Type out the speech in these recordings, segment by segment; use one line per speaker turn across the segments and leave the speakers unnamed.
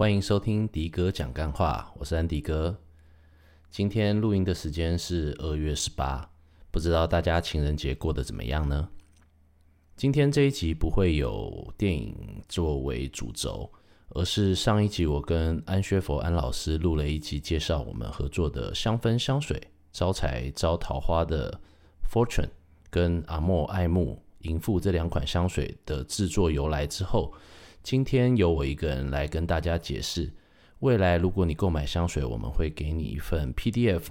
欢迎收听迪哥讲干话，我是安迪哥。今天录音的时间是二月十八，不知道大家情人节过得怎么样呢？今天这一集不会有电影作为主轴，而是上一集我跟安薛佛安老师录了一集，介绍我们合作的香氛香水招财招桃花的 Fortune 跟阿莫爱慕淫妇这两款香水的制作由来之后。今天由我一个人来跟大家解释，未来如果你购买香水，我们会给你一份 PDF，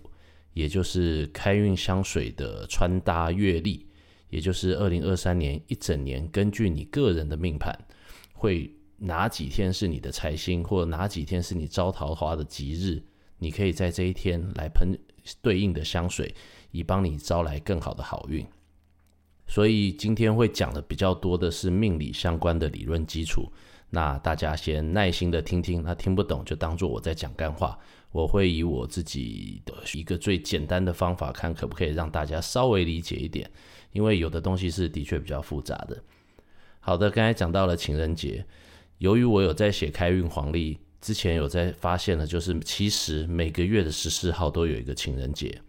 也就是开运香水的穿搭月历，也就是二零二三年一整年根据你个人的命盘，会哪几天是你的财星，或哪几天是你招桃花的吉日，你可以在这一天来喷对应的香水，以帮你招来更好的好运。所以今天会讲的比较多的是命理相关的理论基础，那大家先耐心的听听，那听不懂就当做我在讲干话。我会以我自己的一个最简单的方法，看可不可以让大家稍微理解一点，因为有的东西是的确比较复杂的。好的，刚才讲到了情人节，由于我有在写开运黄历，之前有在发现了，就是其实每个月的十四号都有一个情人节。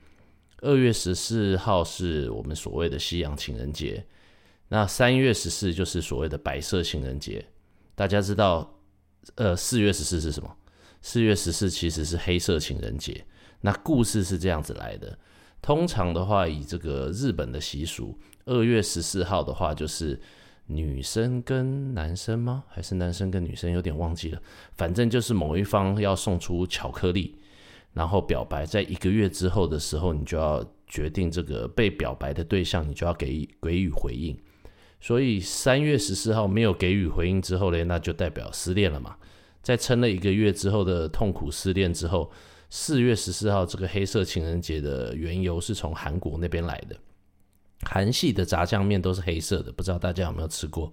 二月十四号是我们所谓的西洋情人节，那三月十四就是所谓的白色情人节。大家知道，呃，四月十四是什么？四月十四其实是黑色情人节。那故事是这样子来的：通常的话，以这个日本的习俗，二月十四号的话就是女生跟男生吗？还是男生跟女生？有点忘记了。反正就是某一方要送出巧克力。然后表白，在一个月之后的时候，你就要决定这个被表白的对象，你就要给给予回应。所以三月十四号没有给予回应之后呢，那就代表失恋了嘛。在撑了一个月之后的痛苦失恋之后，四月十四号这个黑色情人节的缘由是从韩国那边来的。韩系的炸酱面都是黑色的，不知道大家有没有吃过？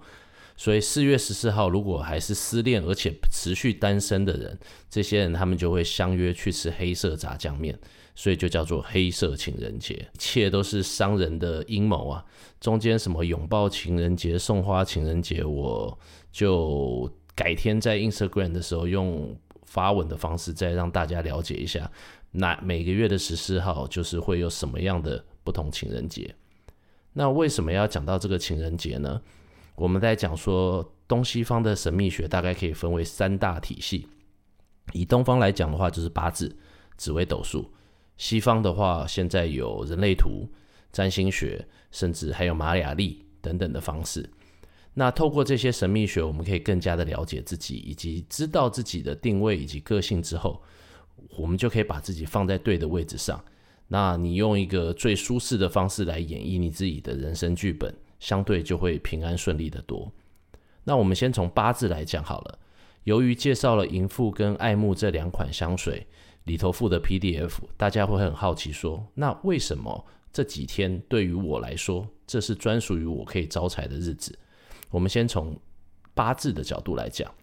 所以四月十四号，如果还是失恋而且持续单身的人，这些人他们就会相约去吃黑色炸酱面，所以就叫做黑色情人节。一切都是商人的阴谋啊！中间什么拥抱情人节、送花情人节，我就改天在 Instagram 的时候用发文的方式再让大家了解一下。那每个月的十四号就是会有什么样的不同情人节？那为什么要讲到这个情人节呢？我们在讲说东西方的神秘学大概可以分为三大体系。以东方来讲的话，就是八字、紫微斗数；西方的话，现在有人类图、占星学，甚至还有玛雅历等等的方式。那透过这些神秘学，我们可以更加的了解自己，以及知道自己的定位以及个性之后，我们就可以把自己放在对的位置上。那你用一个最舒适的方式来演绎你自己的人生剧本。相对就会平安顺利的多。那我们先从八字来讲好了。由于介绍了淫妇跟爱慕这两款香水里头附的 PDF，大家会很好奇说，那为什么这几天对于我来说，这是专属于我可以招财的日子？我们先从八字的角度来讲，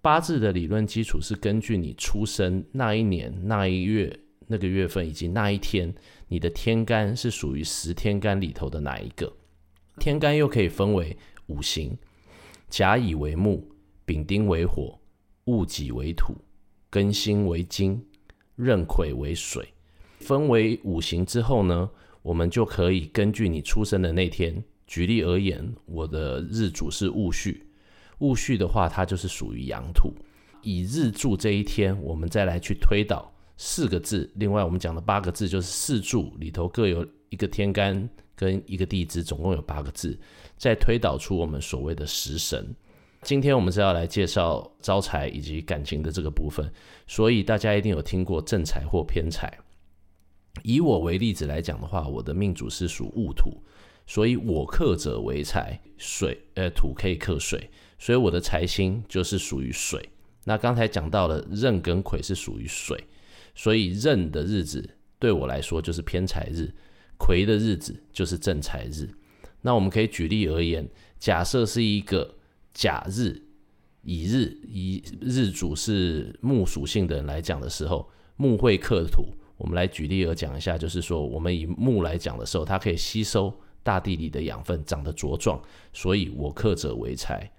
八字的理论基础是根据你出生那一年、那一月、那个月份以及那一天，你的天干是属于十天干里头的哪一个？天干又可以分为五行：甲乙为木，丙丁为火，戊己为土，庚辛为金，壬癸为水。分为五行之后呢，我们就可以根据你出生的那天，举例而言，我的日主是戊戌，戊戌的话，它就是属于阳土。以日柱这一天，我们再来去推导四个字，另外我们讲的八个字就是四柱里头各有一个天干。跟一个地支总共有八个字，再推导出我们所谓的食神。今天我们是要来介绍招财以及感情的这个部分，所以大家一定有听过正财或偏财。以我为例子来讲的话，我的命主是属戊土，所以我克者为财，水呃土可以克水，所以我的财星就是属于水。那刚才讲到了壬跟癸是属于水，所以壬的日子对我来说就是偏财日。魁的日子就是正财日，那我们可以举例而言，假设是一个甲日，乙日，乙日主是木属性的人来讲的时候，木会克土。我们来举例而讲一下，就是说，我们以木来讲的时候，它可以吸收大地里的养分，长得茁壮，所以我克者为财。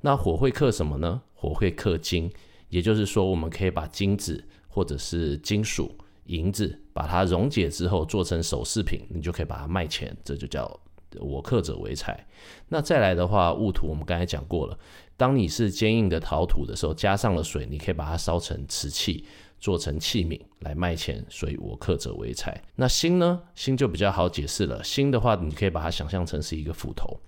那火会克什么呢？火会克金，也就是说，我们可以把金子或者是金属、银子，把它溶解之后做成首饰品，你就可以把它卖钱，这就叫我克者为财。那再来的话，戊土我们刚才讲过了，当你是坚硬的陶土的时候，加上了水，你可以把它烧成瓷器。做成器皿来卖钱，所以我克者为财。那辛呢？辛就比较好解释了。辛的话，你可以把它想象成是一个斧头。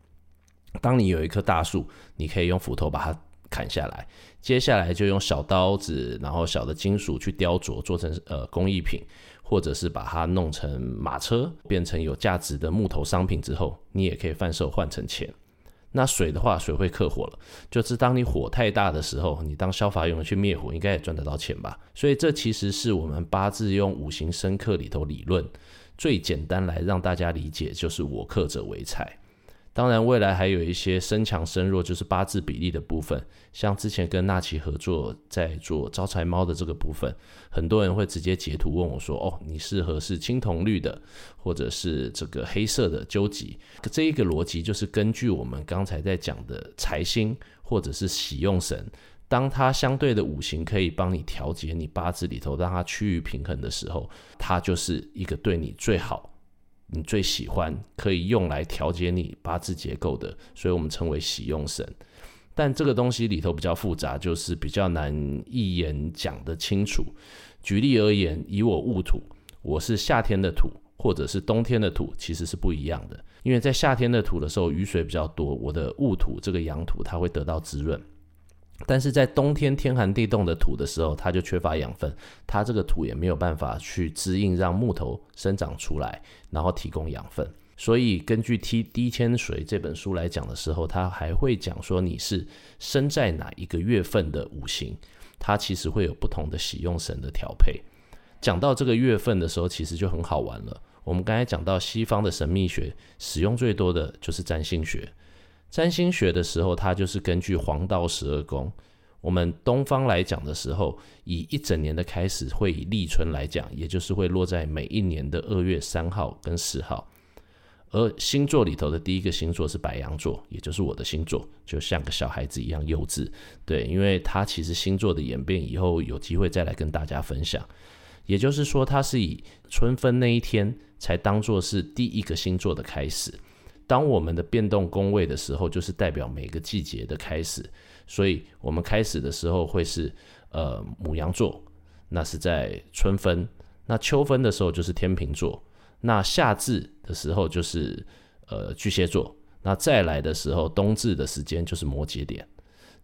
当你有一棵大树，你可以用斧头把它砍下来，接下来就用小刀子，然后小的金属去雕琢，做成呃工艺品，或者是把它弄成马车，变成有价值的木头商品之后，你也可以贩售换成钱。那水的话，水会克火了，就是当你火太大的时候，你当消防用去灭火，应该也赚得到钱吧？所以这其实是我们八字用五行生克里头理论最简单来让大家理解，就是我克者为财。当然，未来还有一些身强身弱，就是八字比例的部分。像之前跟纳奇合作在做招财猫的这个部分，很多人会直接截图问我说：“哦，你适合是青铜绿的，或者是这个黑色的究极？”这一个逻辑就是根据我们刚才在讲的财星或者是喜用神，当它相对的五行可以帮你调节你八字里头，让它趋于平衡的时候，它就是一个对你最好。你最喜欢可以用来调节你八字结构的，所以我们称为喜用神。但这个东西里头比较复杂，就是比较难一言讲得清楚。举例而言，以我戊土，我是夏天的土，或者是冬天的土，其实是不一样的。因为在夏天的土的时候，雨水比较多，我的戊土这个阳土它会得到滋润。但是在冬天天寒地冻的土的时候，它就缺乏养分，它这个土也没有办法去滋阴，让木头生长出来，然后提供养分。所以根据《梯低谦水》这本书来讲的时候，它还会讲说你是生在哪一个月份的五行，它其实会有不同的喜用神的调配。讲到这个月份的时候，其实就很好玩了。我们刚才讲到西方的神秘学，使用最多的就是占星学。占星学的时候，它就是根据黄道十二宫。我们东方来讲的时候，以一整年的开始，会以立春来讲，也就是会落在每一年的二月三号跟四号。而星座里头的第一个星座是白羊座，也就是我的星座，就像个小孩子一样幼稚。对，因为它其实星座的演变以后有机会再来跟大家分享。也就是说，它是以春分那一天才当做是第一个星座的开始。当我们的变动宫位的时候，就是代表每个季节的开始。所以，我们开始的时候会是呃母羊座，那是在春分；那秋分的时候就是天秤座；那夏至的时候就是呃巨蟹座；那再来的时候，冬至的时间就是摩羯点，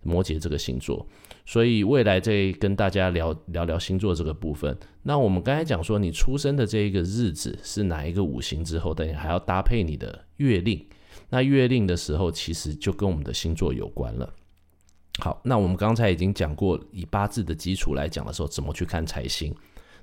摩羯这个星座。所以未来再跟大家聊聊聊星座这个部分。那我们刚才讲说，你出生的这一个日子是哪一个五行之后，等于还要搭配你的月令。那月令的时候，其实就跟我们的星座有关了。好，那我们刚才已经讲过，以八字的基础来讲的时候，怎么去看财星。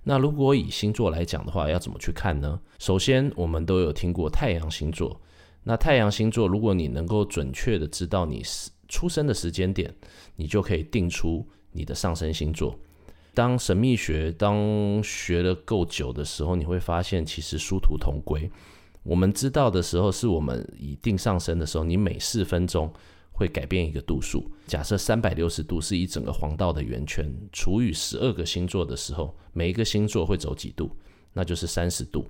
那如果以星座来讲的话，要怎么去看呢？首先，我们都有听过太阳星座。那太阳星座，如果你能够准确的知道你是出生的时间点，你就可以定出你的上升星座。当神秘学当学了够久的时候，你会发现其实殊途同归。我们知道的时候，是我们以定上升的时候，你每四分钟会改变一个度数。假设三百六十度是一整个黄道的圆圈，除以十二个星座的时候，每一个星座会走几度？那就是三十度。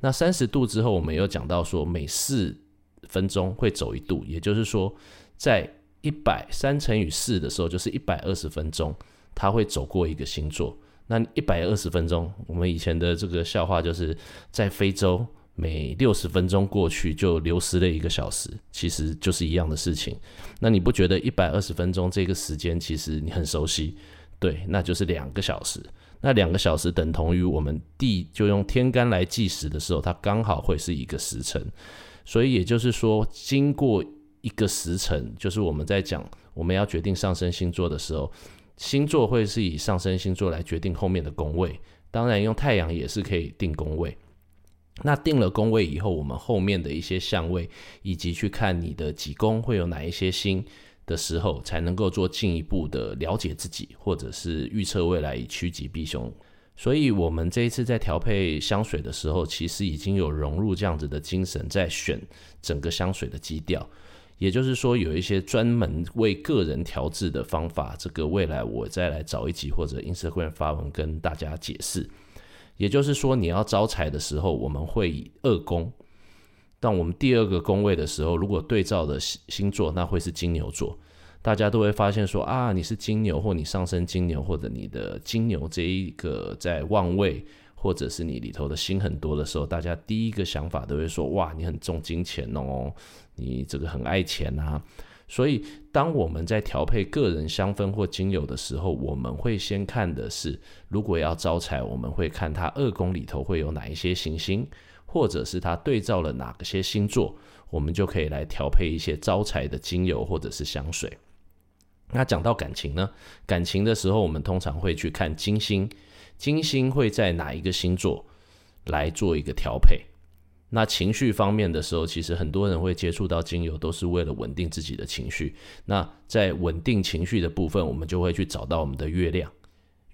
那三十度之后，我们又讲到说每四分钟会走一度，也就是说在一百三乘以四的时候，就是一百二十分钟，它会走过一个星座。那一百二十分钟，我们以前的这个笑话就是在非洲，每六十分钟过去就流失了一个小时，其实就是一样的事情。那你不觉得一百二十分钟这个时间其实你很熟悉？对，那就是两个小时。那两个小时等同于我们地就用天干来计时的时候，它刚好会是一个时辰。所以也就是说，经过一个时辰，就是我们在讲我们要决定上升星座的时候，星座会是以上升星座来决定后面的宫位。当然，用太阳也是可以定宫位。那定了宫位以后，我们后面的一些相位，以及去看你的几宫会有哪一些星的时候，才能够做进一步的了解自己，或者是预测未来以趋吉避凶。所以，我们这一次在调配香水的时候，其实已经有融入这样子的精神，在选整个香水的基调。也就是说，有一些专门为个人调制的方法，这个未来我再来找一集或者 Instagram 发文跟大家解释。也就是说，你要招财的时候，我们会以二宫。当我们第二个宫位的时候，如果对照的星座，那会是金牛座。大家都会发现说啊，你是金牛，或你上升金牛，或者你的金牛这一个在旺位，或者是你里头的星很多的时候，大家第一个想法都会说哇，你很重金钱哦，你这个很爱钱啊。所以，当我们在调配个人香氛或精油的时候，我们会先看的是，如果要招财，我们会看它二宫里头会有哪一些行星。或者是它对照了哪个些星座，我们就可以来调配一些招财的精油或者是香水。那讲到感情呢？感情的时候，我们通常会去看金星，金星会在哪一个星座来做一个调配。那情绪方面的时候，其实很多人会接触到精油，都是为了稳定自己的情绪。那在稳定情绪的部分，我们就会去找到我们的月亮。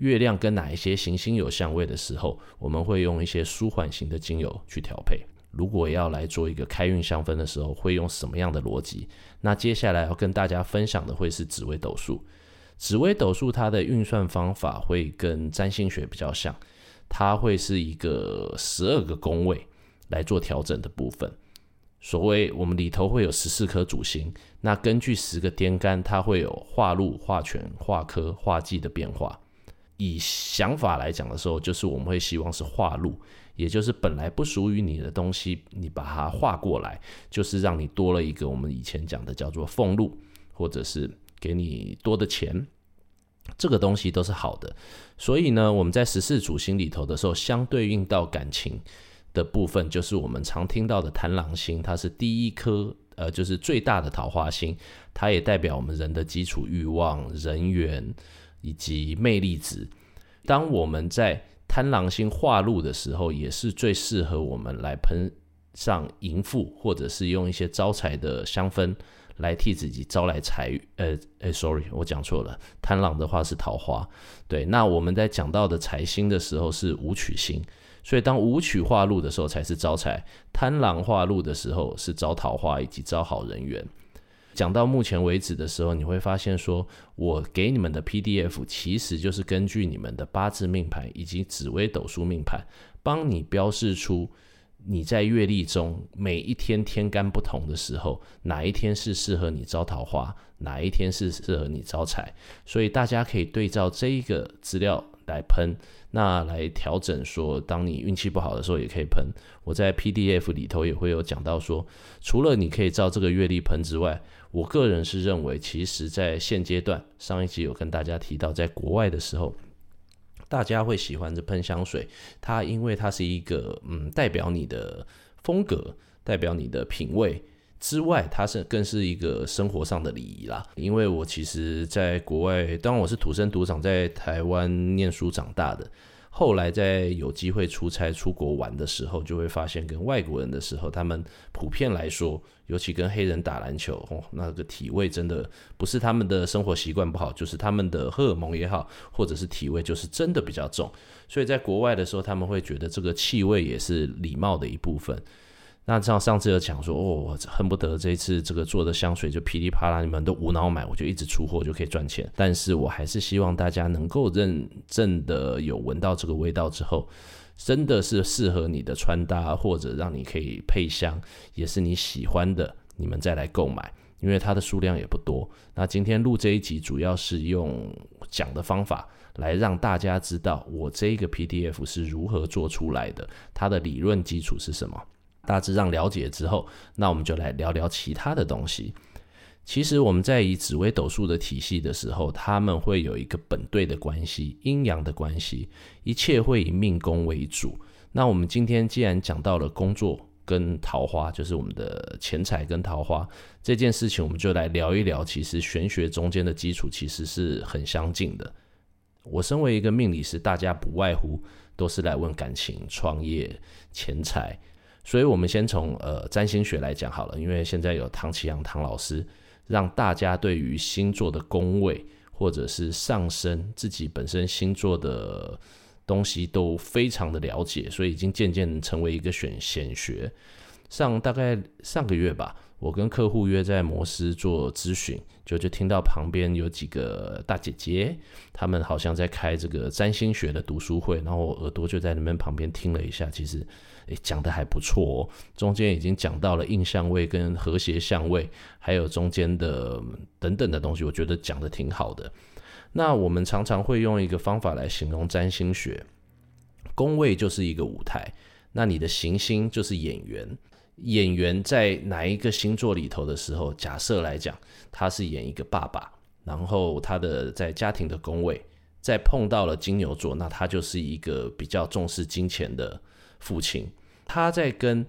月亮跟哪一些行星有相位的时候，我们会用一些舒缓型的精油去调配。如果要来做一个开运香氛的时候，会用什么样的逻辑？那接下来要跟大家分享的会是紫微斗数。紫微斗数它的运算方法会跟占星学比较像，它会是一个十二个宫位来做调整的部分。所谓我们里头会有十四颗主星，那根据十个天干，它会有化禄、化权、化科、化忌的变化。以想法来讲的时候，就是我们会希望是化禄，也就是本来不属于你的东西，你把它化过来，就是让你多了一个我们以前讲的叫做俸禄，或者是给你多的钱，这个东西都是好的。所以呢，我们在十四主星里头的时候，相对应到感情的部分，就是我们常听到的贪狼星，它是第一颗，呃，就是最大的桃花星，它也代表我们人的基础欲望、人缘。以及魅力值，当我们在贪狼星化禄的时候，也是最适合我们来喷上淫妇，或者是用一些招财的香氛来替自己招来财。呃，哎，sorry，我讲错了，贪狼的话是桃花。对，那我们在讲到的财星的时候是武曲星，所以当武曲化禄的时候才是招财，贪狼化禄的时候是招桃花以及招好人缘。讲到目前为止的时候，你会发现说，我给你们的 PDF 其实就是根据你们的八字命盘以及紫微斗数命盘，帮你标示出你在月历中每一天天干不同的时候，哪一天是适合你招桃花，哪一天是适合你招财，所以大家可以对照这一个资料来喷。那来调整说，当你运气不好的时候也可以喷。我在 PDF 里头也会有讲到说，除了你可以照这个月历喷之外，我个人是认为，其实在现阶段，上一集有跟大家提到，在国外的时候，大家会喜欢这喷香水，它因为它是一个嗯，代表你的风格，代表你的品味。之外，它是更是一个生活上的礼仪啦。因为我其实在国外，当然我是土生土长在台湾念书长大的，后来在有机会出差出国玩的时候，就会发现跟外国人的时候，他们普遍来说，尤其跟黑人打篮球，哦，那个体味真的不是他们的生活习惯不好，就是他们的荷尔蒙也好，或者是体味就是真的比较重。所以在国外的时候，他们会觉得这个气味也是礼貌的一部分。那像上次有讲说，哦，我恨不得这一次这个做的香水就噼里啪啦，你们都无脑买，我就一直出货就可以赚钱。但是我还是希望大家能够认真的有闻到这个味道之后，真的是适合你的穿搭，或者让你可以配香，也是你喜欢的，你们再来购买，因为它的数量也不多。那今天录这一集，主要是用讲的方法来让大家知道我这个 PDF 是如何做出来的，它的理论基础是什么。大致上了解之后，那我们就来聊聊其他的东西。其实我们在以紫微斗数的体系的时候，他们会有一个本对的关系、阴阳的关系，一切会以命宫为主。那我们今天既然讲到了工作跟桃花，就是我们的钱财跟桃花这件事情，我们就来聊一聊。其实玄学中间的基础其实是很相近的。我身为一个命理师，大家不外乎都是来问感情、创业、钱财。所以，我们先从呃占星学来讲好了，因为现在有唐启阳唐老师，让大家对于星座的宫位或者是上升自己本身星座的东西都非常的了解，所以已经渐渐成为一个选显学。上大概上个月吧，我跟客户约在摩斯做咨询，就就听到旁边有几个大姐姐，她们好像在开这个占星学的读书会，然后我耳朵就在那边旁边听了一下，其实诶讲得还不错哦，中间已经讲到了印象位跟和谐相位，还有中间的等等的东西，我觉得讲得挺好的。那我们常常会用一个方法来形容占星学，宫位就是一个舞台，那你的行星就是演员。演员在哪一个星座里头的时候，假设来讲，他是演一个爸爸，然后他的在家庭的宫位，再碰到了金牛座，那他就是一个比较重视金钱的父亲。他在跟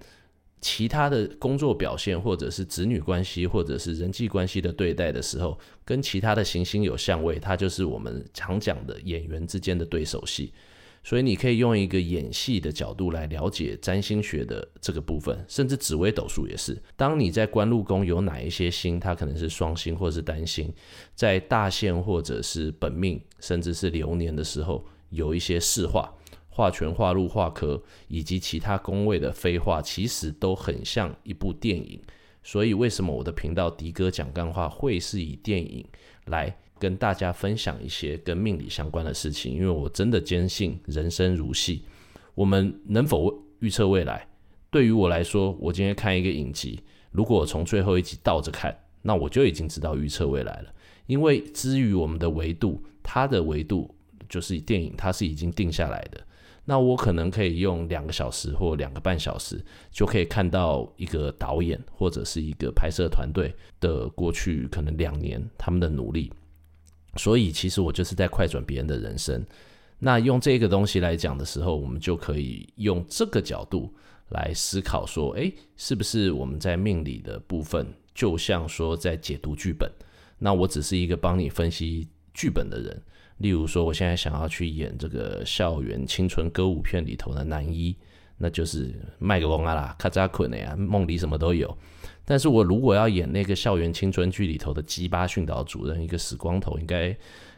其他的工作表现，或者是子女关系，或者是人际关系的对待的时候，跟其他的行星有相位，他就是我们常讲的演员之间的对手戏。所以你可以用一个演戏的角度来了解占星学的这个部分，甚至紫微斗数也是。当你在官禄宫有哪一些星，它可能是双星或是单星，在大限或者是本命，甚至是流年的时候，有一些四化、化权、化禄、化科以及其他宫位的飞化，其实都很像一部电影。所以为什么我的频道迪哥讲干话会是以电影来？跟大家分享一些跟命理相关的事情，因为我真的坚信人生如戏。我们能否预测未来？对于我来说，我今天看一个影集，如果我从最后一集倒着看，那我就已经知道预测未来了。因为至于我们的维度，它的维度就是电影，它是已经定下来的。那我可能可以用两个小时或两个半小时，就可以看到一个导演或者是一个拍摄团队的过去可能两年他们的努力。所以，其实我就是在快转别人的人生。那用这个东西来讲的时候，我们就可以用这个角度来思考说，诶，是不是我们在命理的部分，就像说在解读剧本？那我只是一个帮你分析剧本的人。例如说，我现在想要去演这个校园青春歌舞片里头的男一，那就是麦克风啊啦，卡扎捆的呀，梦里什么都有。但是我如果要演那个校园青春剧里头的鸡巴训导主任，一个死光头，应该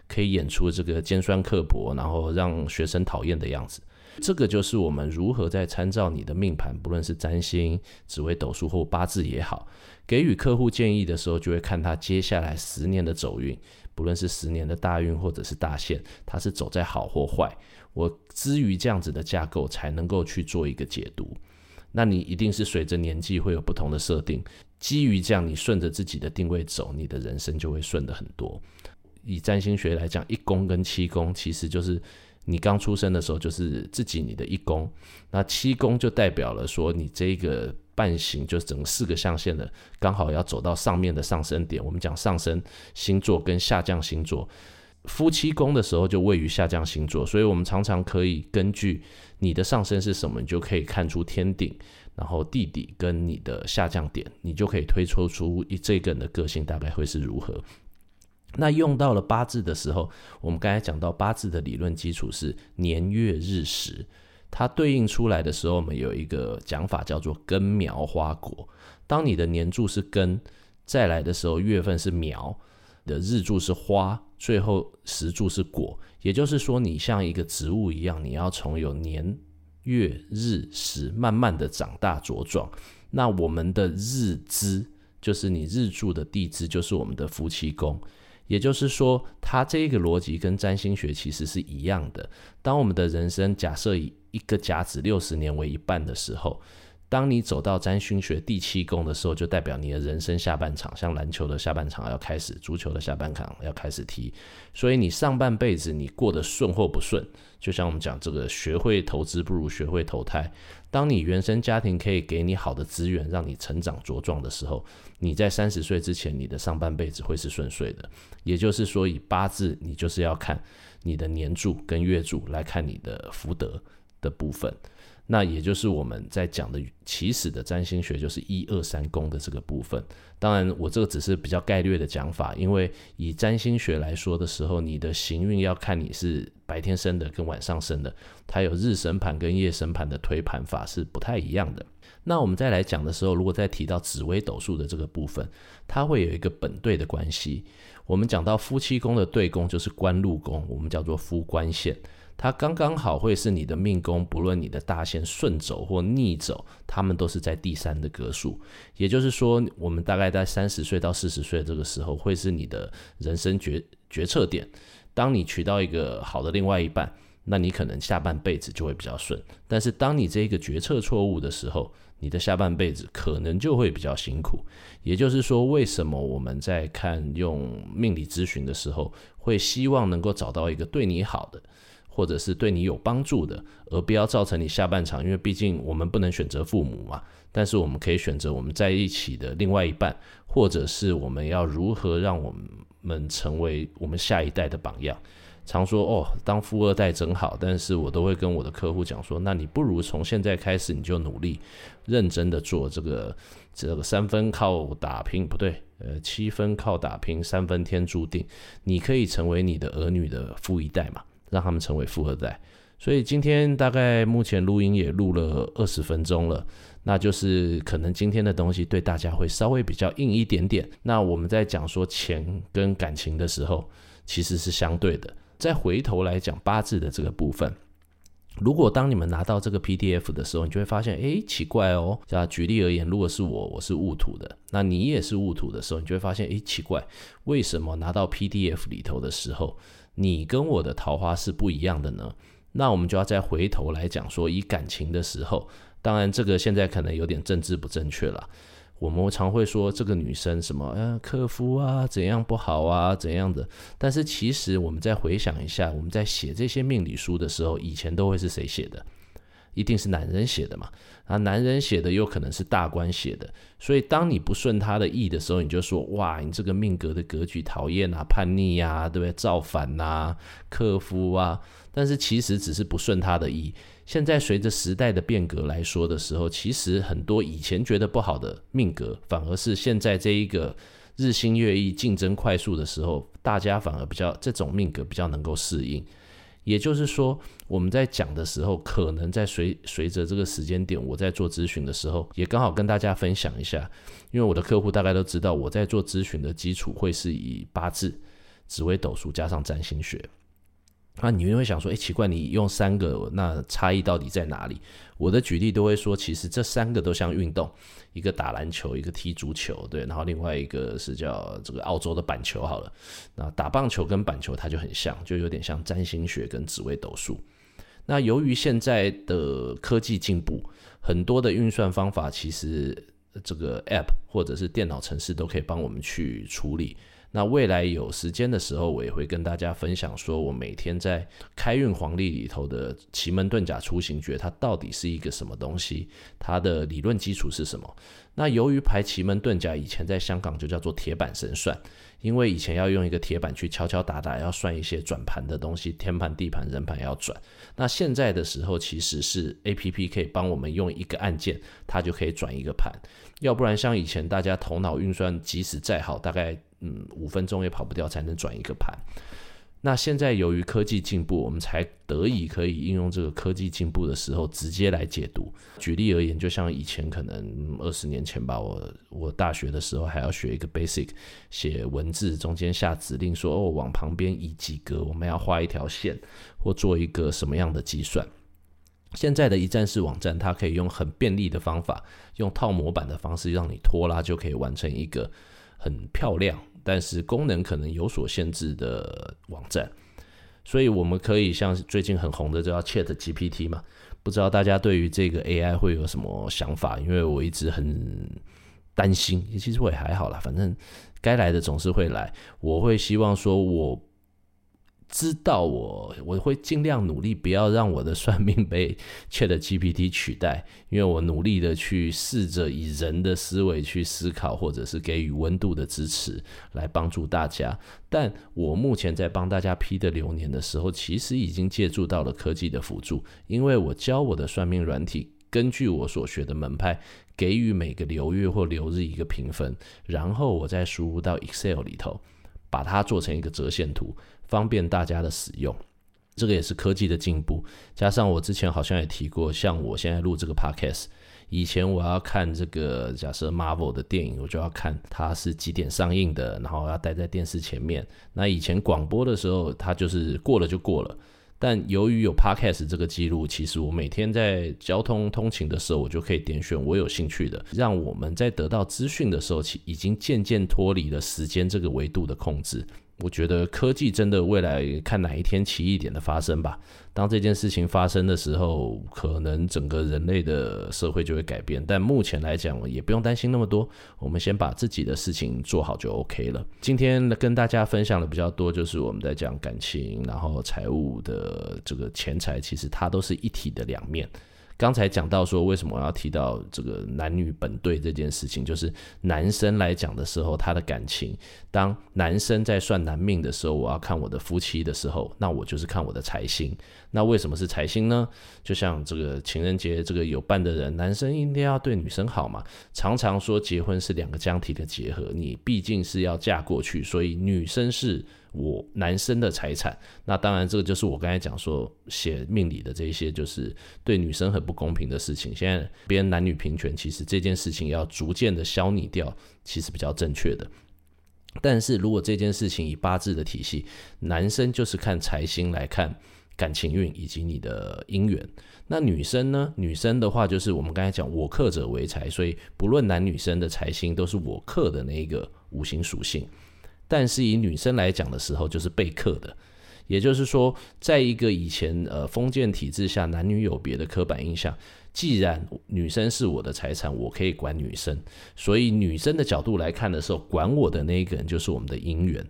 可以演出这个尖酸刻薄，然后让学生讨厌的样子。这个就是我们如何在参照你的命盘，不论是占星、紫微斗数或八字也好，给予客户建议的时候，就会看他接下来十年的走运，不论是十年的大运或者是大限，他是走在好或坏。我基于这样子的架构，才能够去做一个解读。那你一定是随着年纪会有不同的设定，基于这样，你顺着自己的定位走，你的人生就会顺得很多。以占星学来讲，一宫跟七宫其实就是你刚出生的时候就是自己你的一宫，那七宫就代表了说你这个半形就是整个四个象限的刚好要走到上面的上升点。我们讲上升星座跟下降星座。夫妻宫的时候就位于下降星座，所以我们常常可以根据你的上升是什么，你就可以看出天顶，然后地底跟你的下降点，你就可以推出出一这个人的个性大概会是如何。那用到了八字的时候，我们刚才讲到八字的理论基础是年月日时，它对应出来的时候，我们有一个讲法叫做根苗花果。当你的年柱是根，再来的时候月份是苗。的日柱是花，最后时柱是果，也就是说，你像一个植物一样，你要从有年月日时慢慢的长大茁壮。那我们的日支就是你日柱的地支，就是我们的夫妻宫。也就是说，它这个逻辑跟占星学其实是一样的。当我们的人生假设以一个甲子六十年为一半的时候。当你走到占星学第七宫的时候，就代表你的人生下半场，像篮球的下半场要开始，足球的下半场要开始踢。所以你上半辈子你过得顺或不顺，就像我们讲这个学会投资不如学会投胎。当你原生家庭可以给你好的资源，让你成长茁壮的时候，你在三十岁之前，你的上半辈子会是顺遂的。也就是说，以八字，你就是要看你的年柱跟月柱来看你的福德的部分。那也就是我们在讲的起始的占星学，就是一二三宫的这个部分。当然，我这个只是比较概略的讲法，因为以占星学来说的时候，你的行运要看你是白天生的跟晚上生的，它有日神盘跟夜神盘的推盘法是不太一样的。那我们再来讲的时候，如果再提到紫微斗数的这个部分，它会有一个本对的关系。我们讲到夫妻宫的对宫就是官禄宫，我们叫做夫官线。它刚刚好会是你的命宫，不论你的大限顺走或逆走，它们都是在第三的格数。也就是说，我们大概在三十岁到四十岁这个时候，会是你的人生决决策点。当你娶到一个好的另外一半，那你可能下半辈子就会比较顺。但是当你这个决策错误的时候，你的下半辈子可能就会比较辛苦。也就是说，为什么我们在看用命理咨询的时候，会希望能够找到一个对你好的，或者是对你有帮助的，而不要造成你下半场。因为毕竟我们不能选择父母嘛，但是我们可以选择我们在一起的另外一半，或者是我们要如何让我们成为我们下一代的榜样。常说哦，当富二代真好，但是我都会跟我的客户讲说，那你不如从现在开始你就努力，认真的做这个这个三分靠打拼，不对，呃，七分靠打拼，三分天注定，你可以成为你的儿女的富一代嘛，让他们成为富二代。所以今天大概目前录音也录了二十分钟了，那就是可能今天的东西对大家会稍微比较硬一点点。那我们在讲说钱跟感情的时候，其实是相对的。再回头来讲八字的这个部分，如果当你们拿到这个 PDF 的时候，你就会发现，诶，奇怪哦。像举例而言，如果是我，我是戊土的，那你也是戊土的时候，你就会发现，诶，奇怪，为什么拿到 PDF 里头的时候，你跟我的桃花是不一样的呢？那我们就要再回头来讲说，以感情的时候，当然这个现在可能有点政治不正确了。我们常会说这个女生什么，呃，克夫啊，怎样不好啊，怎样的。但是其实我们再回想一下，我们在写这些命理书的时候，以前都会是谁写的？一定是男人写的嘛。啊，男人写的有可能是大官写的。所以当你不顺他的意的时候，你就说哇，你这个命格的格局讨厌啊，叛逆啊，对不对？造反啊，克夫啊。但是其实只是不顺他的意。现在随着时代的变革来说的时候，其实很多以前觉得不好的命格，反而是现在这一个日新月异、竞争快速的时候，大家反而比较这种命格比较能够适应。也就是说，我们在讲的时候，可能在随随着这个时间点，我在做咨询的时候，也刚好跟大家分享一下，因为我的客户大概都知道，我在做咨询的基础会是以八字、紫微斗数加上占星学。那你们会想说，哎，奇怪，你用三个，那差异到底在哪里？我的举例都会说，其实这三个都像运动，一个打篮球，一个踢足球，对，然后另外一个是叫这个澳洲的板球，好了，那打棒球跟板球它就很像，就有点像占星学跟紫微斗数。那由于现在的科技进步，很多的运算方法其实这个 App 或者是电脑程式都可以帮我们去处理。那未来有时间的时候，我也会跟大家分享，说我每天在开运黄历里头的奇门遁甲出行诀，它到底是一个什么东西？它的理论基础是什么？那由于排奇门遁甲以前在香港就叫做铁板神算，因为以前要用一个铁板去敲敲打打，要算一些转盘的东西，天盘、地盘、人盘要转。那现在的时候，其实是 APP 可以帮我们用一个按键，它就可以转一个盘。要不然像以前大家头脑运算，即使再好，大概。嗯，五分钟也跑不掉，才能转一个盘。那现在由于科技进步，我们才得以可以应用这个科技进步的时候，直接来解读。举例而言，就像以前可能二十年前吧，我我大学的时候还要学一个 basic，写文字中间下指令说，哦，往旁边移几格，我们要画一条线，或做一个什么样的计算。现在的一站式网站，它可以用很便利的方法，用套模板的方式让你拖拉就可以完成一个很漂亮。但是功能可能有所限制的网站，所以我们可以像最近很红的这叫 Chat GPT 嘛，不知道大家对于这个 AI 会有什么想法？因为我一直很担心，其实我也还好啦，反正该来的总是会来。我会希望说，我。知道我我会尽量努力，不要让我的算命被 ChatGPT 取代，因为我努力的去试着以人的思维去思考，或者是给予温度的支持来帮助大家。但我目前在帮大家批的流年的时候，其实已经借助到了科技的辅助，因为我教我的算命软体，根据我所学的门派，给予每个流月或流日一个评分，然后我再输入到 Excel 里头，把它做成一个折线图。方便大家的使用，这个也是科技的进步。加上我之前好像也提过，像我现在录这个 podcast，以前我要看这个假设 Marvel 的电影，我就要看它是几点上映的，然后要待在电视前面。那以前广播的时候，它就是过了就过了。但由于有 Podcast 这个记录，其实我每天在交通通勤的时候，我就可以点选我有兴趣的，让我们在得到资讯的时候，其已经渐渐脱离了时间这个维度的控制。我觉得科技真的未来看哪一天奇异点的发生吧。当这件事情发生的时候，可能整个人类的社会就会改变。但目前来讲，也不用担心那么多。我们先把自己的事情做好就 OK 了。今天跟大家分享的比较多，就是我们在讲感情，然后财务的这个钱财，其实它都是一体的两面。刚才讲到说，为什么我要提到这个男女本对这件事情，就是男生来讲的时候，他的感情，当男生在算男命的时候，我要看我的夫妻的时候，那我就是看我的财星。那为什么是财星呢？就像这个情人节，这个有伴的人，男生一定要对女生好嘛。常常说结婚是两个家庭的结合，你毕竟是要嫁过去，所以女生是。我男生的财产，那当然这个就是我刚才讲说写命理的这些，就是对女生很不公平的事情。现在别人男女平权，其实这件事情要逐渐的消弭掉，其实比较正确的。但是如果这件事情以八字的体系，男生就是看财星来看感情运以及你的姻缘，那女生呢？女生的话就是我们刚才讲我克者为财，所以不论男女生的财星都是我克的那一个五行属性。但是以女生来讲的时候，就是被克的，也就是说，在一个以前呃封建体制下，男女有别的刻板印象，既然女生是我的财产，我可以管女生，所以女生的角度来看的时候，管我的那一个人就是我们的姻缘。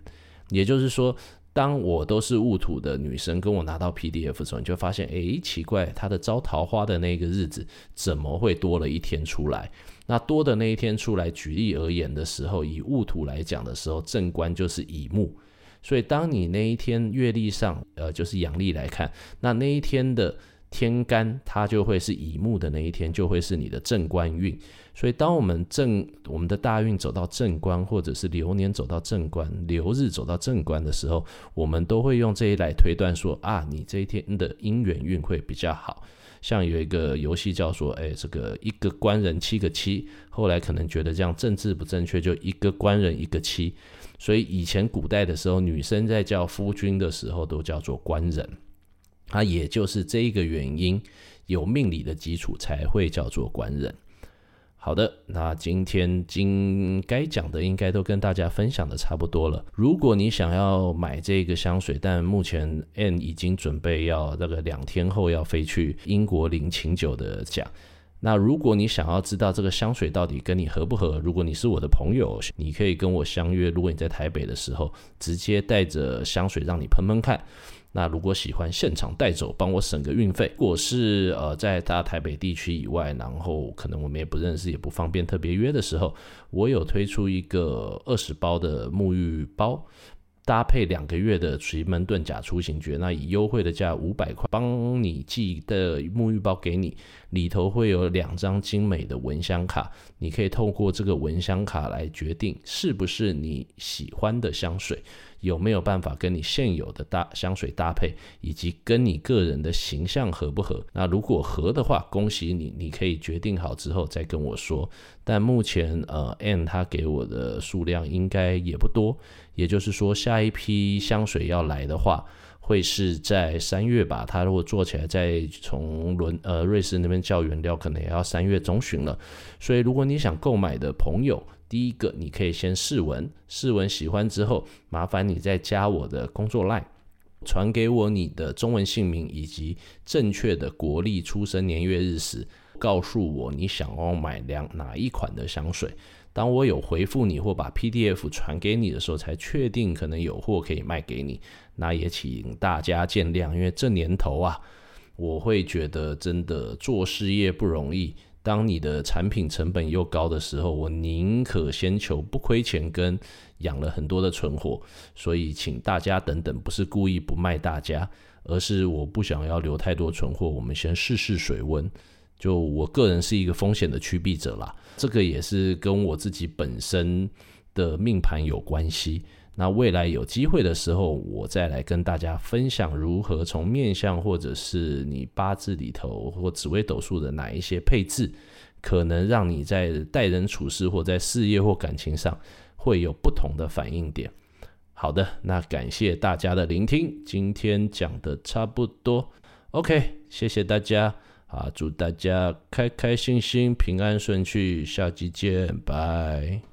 也就是说，当我都是戊土的女生跟我拿到 PDF 的时候，你就发现，哎，奇怪，她的招桃花的那个日子怎么会多了一天出来？那多的那一天出来，举例而言的时候，以戊土来讲的时候，正官就是乙木，所以当你那一天月历上，呃，就是阳历来看，那那一天的天干，它就会是乙木的那一天，就会是你的正官运。所以当我们正我们的大运走到正官，或者是流年走到正官，流日走到正官的时候，我们都会用这一来推断说啊，你这一天的姻缘运会比较好。像有一个游戏叫做，哎，这个一个官人七个七，后来可能觉得这样政治不正确，就一个官人一个七，所以以前古代的时候，女生在叫夫君的时候都叫做官人，那，也就是这一个原因，有命理的基础才会叫做官人。好的，那今天今该讲的应该都跟大家分享的差不多了。如果你想要买这个香水，但目前 N 已经准备要这个两天后要飞去英国领请酒的奖。那如果你想要知道这个香水到底跟你合不合，如果你是我的朋友，你可以跟我相约。如果你在台北的时候，直接带着香水让你喷喷看。那如果喜欢现场带走，帮我省个运费。如果是呃在大台北地区以外，然后可能我们也不认识，也不方便特别约的时候，我有推出一个二十包的沐浴包，搭配两个月的奇门遁甲出行诀，那以优惠的价五百块，帮你寄的沐浴包给你，里头会有两张精美的蚊香卡，你可以透过这个蚊香卡来决定是不是你喜欢的香水。有没有办法跟你现有的搭香水搭配，以及跟你个人的形象合不合？那如果合的话，恭喜你，你可以决定好之后再跟我说。但目前呃，Ann 他给我的数量应该也不多，也就是说下一批香水要来的话，会是在三月吧。他如果做起来再从伦呃瑞士那边叫原料，可能也要三月中旬了。所以如果你想购买的朋友，第一个，你可以先试闻，试闻喜欢之后，麻烦你再加我的工作 line，传给我你的中文姓名以及正确的国历、出生年月日时，告诉我你想要买两哪一款的香水。当我有回复你或把 PDF 传给你的时候，才确定可能有货可以卖给你。那也请大家见谅，因为这年头啊，我会觉得真的做事业不容易。当你的产品成本又高的时候，我宁可先求不亏钱，跟养了很多的存货，所以请大家等等，不是故意不卖大家，而是我不想要留太多存货，我们先试试水温。就我个人是一个风险的趋避者啦，这个也是跟我自己本身的命盘有关系。那未来有机会的时候，我再来跟大家分享如何从面相，或者是你八字里头或紫微斗数的哪一些配置，可能让你在待人处事或在事业或感情上会有不同的反应点。好的，那感谢大家的聆听，今天讲的差不多，OK，谢谢大家啊，祝大家开开心心、平安顺遂，下期见，拜。